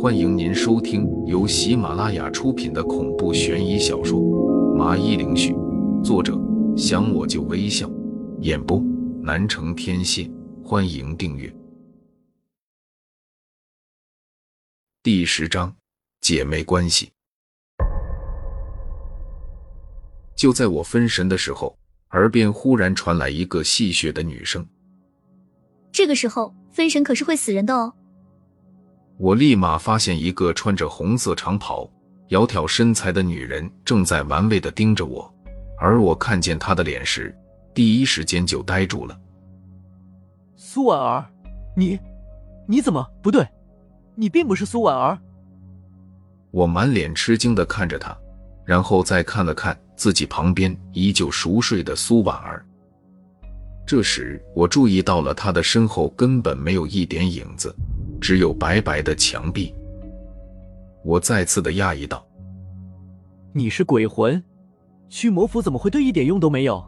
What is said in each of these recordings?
欢迎您收听由喜马拉雅出品的恐怖悬疑小说《麻衣灵絮》，作者想我就微笑，演播南城天蝎。欢迎订阅。第十章，姐妹关系。就在我分神的时候，耳边忽然传来一个戏谑的女声。这个时候分神可是会死人的哦。我立马发现一个穿着红色长袍、窈窕身材的女人正在玩味的盯着我，而我看见她的脸时，第一时间就呆住了。苏婉儿，你，你怎么不对？你并不是苏婉儿。我满脸吃惊的看着她，然后再看了看自己旁边依旧熟睡的苏婉儿。这时，我注意到了她的身后根本没有一点影子，只有白白的墙壁。我再次的讶异道：“你是鬼魂，驱魔符怎么会对一点用都没有？”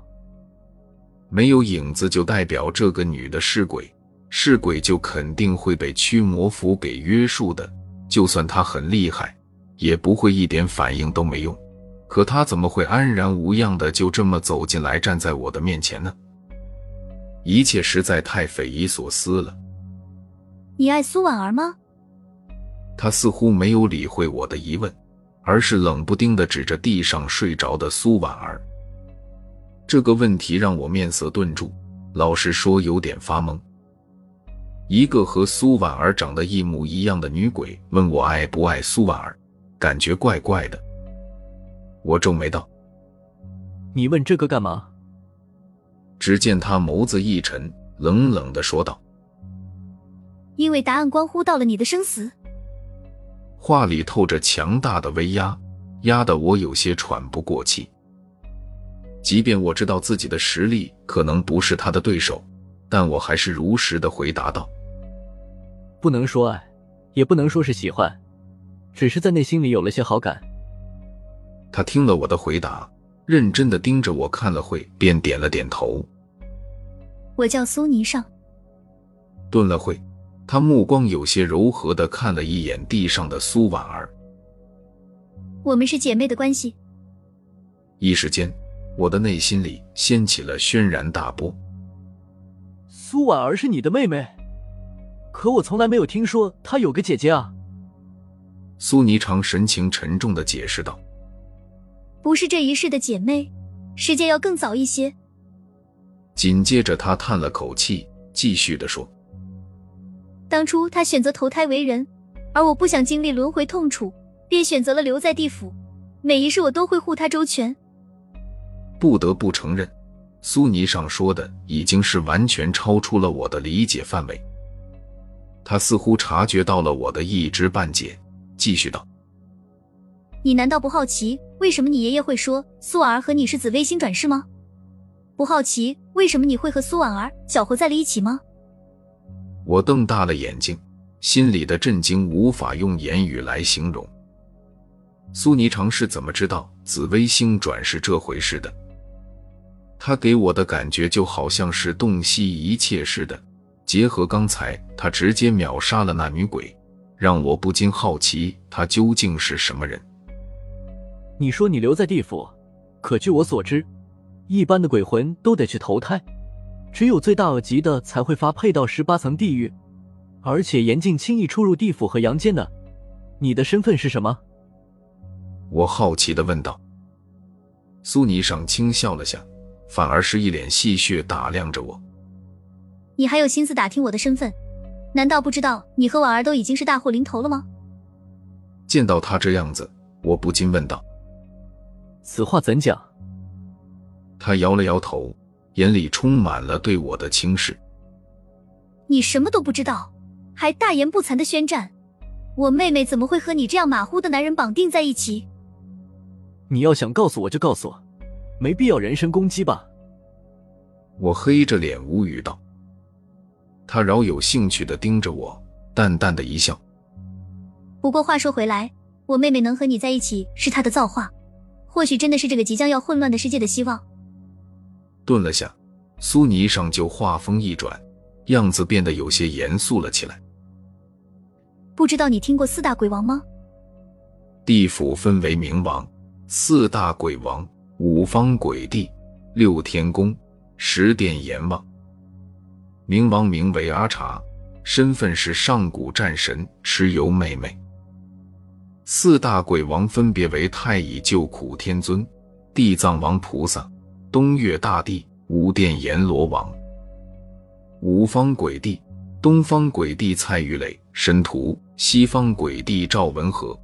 没有影子就代表这个女的是鬼，是鬼就肯定会被驱魔符给约束的。就算她很厉害，也不会一点反应都没用。可她怎么会安然无恙的就这么走进来，站在我的面前呢？一切实在太匪夷所思了。你爱苏婉儿吗？他似乎没有理会我的疑问，而是冷不丁的指着地上睡着的苏婉儿。这个问题让我面色顿住，老实说有点发懵。一个和苏婉儿长得一模一样的女鬼问我爱不爱苏婉儿，感觉怪怪的。我皱眉道：“你问这个干嘛？”只见他眸子一沉，冷冷的说道：“因为答案关乎到了你的生死。”话里透着强大的威压，压得我有些喘不过气。即便我知道自己的实力可能不是他的对手，但我还是如实的回答道：“不能说爱，也不能说是喜欢，只是在内心里有了些好感。”他听了我的回答，认真的盯着我看了会，便点了点头。我叫苏霓上。顿了会，他目光有些柔和的看了一眼地上的苏婉儿。我们是姐妹的关系。一时间。我的内心里掀起了轩然大波。苏婉儿是你的妹妹，可我从来没有听说她有个姐姐啊。苏霓裳神情沉重的解释道：“不是这一世的姐妹，时间要更早一些。”紧接着，她叹了口气，继续的说：“当初他选择投胎为人，而我不想经历轮回痛楚，便选择了留在地府。每一世我都会护他周全。”不得不承认，苏尼上说的已经是完全超出了我的理解范围。他似乎察觉到了我的一知半解，继续道：“你难道不好奇为什么你爷爷会说苏婉儿和你是紫微星转世吗？不好奇为什么你会和苏婉儿搅和在了一起吗？”我瞪大了眼睛，心里的震惊无法用言语来形容。苏霓裳是怎么知道紫微星转世这回事的？他给我的感觉就好像是洞悉一切似的，结合刚才他直接秒杀了那女鬼，让我不禁好奇他究竟是什么人。你说你留在地府，可据我所知，一般的鬼魂都得去投胎，只有罪大恶极的才会发配到十八层地狱，而且严禁轻易出入地府和阳间的。你的身份是什么？我好奇的问道。苏霓裳轻笑了下。反而是一脸戏谑打量着我。你还有心思打听我的身份？难道不知道你和婉儿都已经是大祸临头了吗？见到他这样子，我不禁问道：“此话怎讲？”他摇了摇头，眼里充满了对我的轻视。你什么都不知道，还大言不惭的宣战？我妹妹怎么会和你这样马虎的男人绑定在一起？你要想告诉我就告诉我。没必要人身攻击吧？我黑着脸无语道。他饶有兴趣的盯着我，淡淡的一笑。不过话说回来，我妹妹能和你在一起是她的造化，或许真的是这个即将要混乱的世界的希望。顿了下，苏尼上就话锋一转，样子变得有些严肃了起来。不知道你听过四大鬼王吗？地府分为冥王、四大鬼王、五方鬼帝、六天宫、十殿阎王。冥王名为阿查，身份是上古战神蚩尤妹妹。四大鬼王分别为太乙救苦天尊、地藏王菩萨、东岳大帝、五殿阎罗王。五方鬼帝：东方鬼帝蔡玉磊、申屠；西方鬼帝赵文和、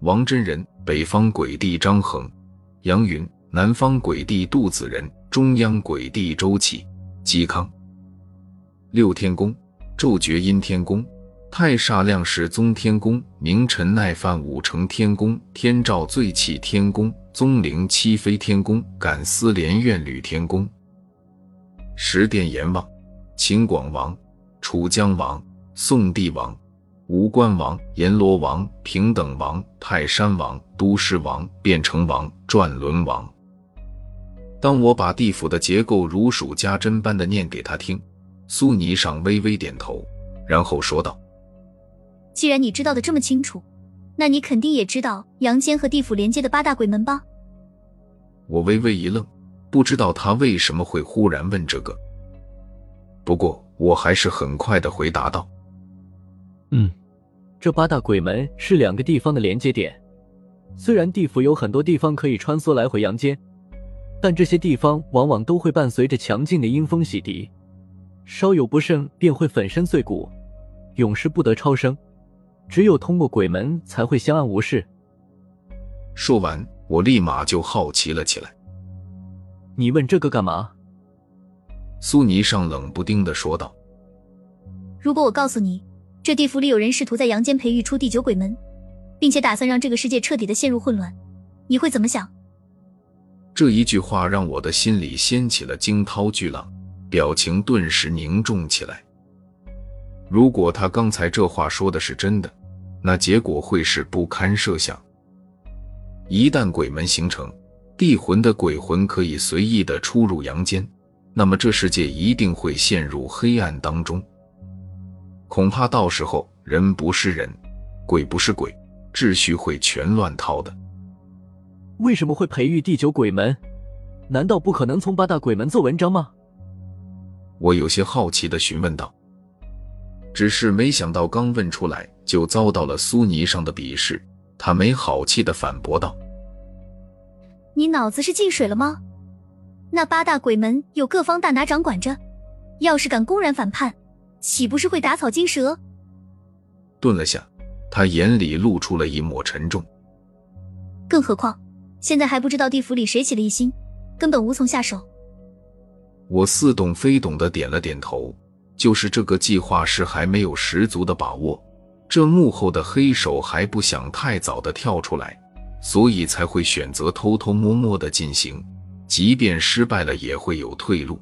王真人；北方鬼帝张衡、杨云；南方鬼帝杜子仁；中央鬼帝周启、嵇康。六天宫：昼觉阴天宫。太煞亮世宗天宫、明辰耐犯五成天宫、天照最气天宫、宗灵七飞天宫、感思连院吕天宫、十殿阎王、秦广王、楚江王、宋帝王、吴关王、阎罗王、平等王、泰山王、都市王、变成王、转轮王。当我把地府的结构如数家珍般的念给他听，苏霓裳微微点头，然后说道。既然你知道的这么清楚，那你肯定也知道阳间和地府连接的八大鬼门吧？我微微一愣，不知道他为什么会忽然问这个。不过我还是很快的回答道：“嗯，这八大鬼门是两个地方的连接点。虽然地府有很多地方可以穿梭来回阳间，但这些地方往往都会伴随着强劲的阴风洗涤，稍有不慎便会粉身碎骨，永世不得超生。”只有通过鬼门才会相安无事。说完，我立马就好奇了起来。你问这个干嘛？苏尼上冷不丁的说道：“如果我告诉你，这地府里有人试图在阳间培育出第九鬼门，并且打算让这个世界彻底的陷入混乱，你会怎么想？”这一句话让我的心里掀起了惊涛巨浪，表情顿时凝重起来。如果他刚才这话说的是真的，那结果会是不堪设想。一旦鬼门形成，地魂的鬼魂可以随意的出入阳间，那么这世界一定会陷入黑暗当中。恐怕到时候人不是人，鬼不是鬼，秩序会全乱套的。为什么会培育第九鬼门？难道不可能从八大鬼门做文章吗？我有些好奇的询问道。只是没想到，刚问出来就遭到了苏尼上的鄙视。他没好气的反驳道：“你脑子是进水了吗？那八大鬼门有各方大拿掌管着，要是敢公然反叛，岂不是会打草惊蛇？”顿了下，他眼里露出了一抹沉重。更何况，现在还不知道地府里谁起了异心，根本无从下手。我似懂非懂的点了点头。就是这个计划是还没有十足的把握，这幕后的黑手还不想太早的跳出来，所以才会选择偷偷摸摸的进行，即便失败了也会有退路。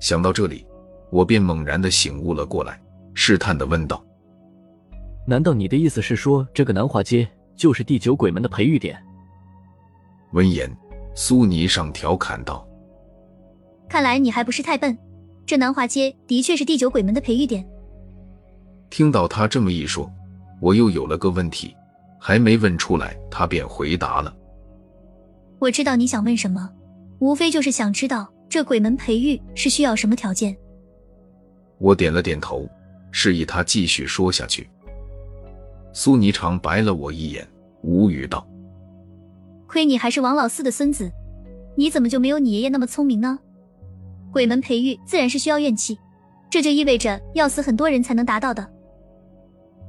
想到这里，我便猛然的醒悟了过来，试探的问道：“难道你的意思是说，这个南华街就是第九鬼门的培育点？”闻言，苏尼上调侃道：“看来你还不是太笨。”这南华街的确是第九鬼门的培育点。听到他这么一说，我又有了个问题，还没问出来，他便回答了：“我知道你想问什么，无非就是想知道这鬼门培育是需要什么条件。”我点了点头，示意他继续说下去。苏霓裳白了我一眼，无语道：“亏你还是王老四的孙子，你怎么就没有你爷爷那么聪明呢？”鬼门培育自然是需要怨气，这就意味着要死很多人才能达到的。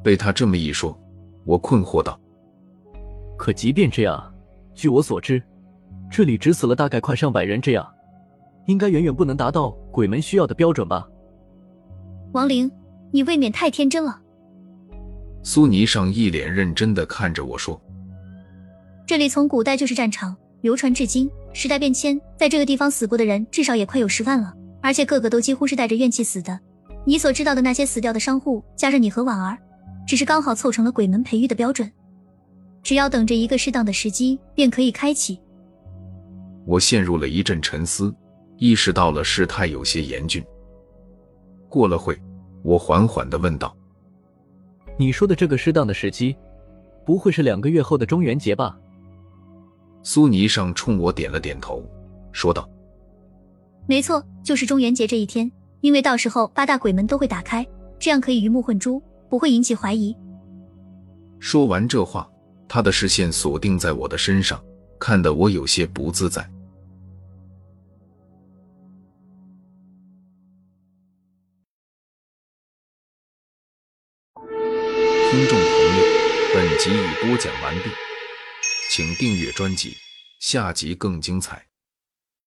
被他这么一说，我困惑道：“可即便这样，据我所知，这里只死了大概快上百人，这样应该远远不能达到鬼门需要的标准吧？”王玲，你未免太天真了。苏霓裳一脸认真的看着我说：“这里从古代就是战场，流传至今。”时代变迁，在这个地方死过的人至少也快有十万了，而且个个都几乎是带着怨气死的。你所知道的那些死掉的商户，加上你和婉儿，只是刚好凑成了鬼门培育的标准。只要等着一个适当的时机，便可以开启。我陷入了一阵沉思，意识到了事态有些严峻。过了会，我缓缓的问道：“你说的这个适当的时机，不会是两个月后的中元节吧？苏尼上冲我点了点头，说道：“没错，就是中元节这一天，因为到时候八大鬼门都会打开，这样可以鱼目混珠，不会引起怀疑。”说完这话，他的视线锁定在我的身上，看得我有些不自在。听众朋友，本集已播讲完毕，请订阅专辑，下集更精彩。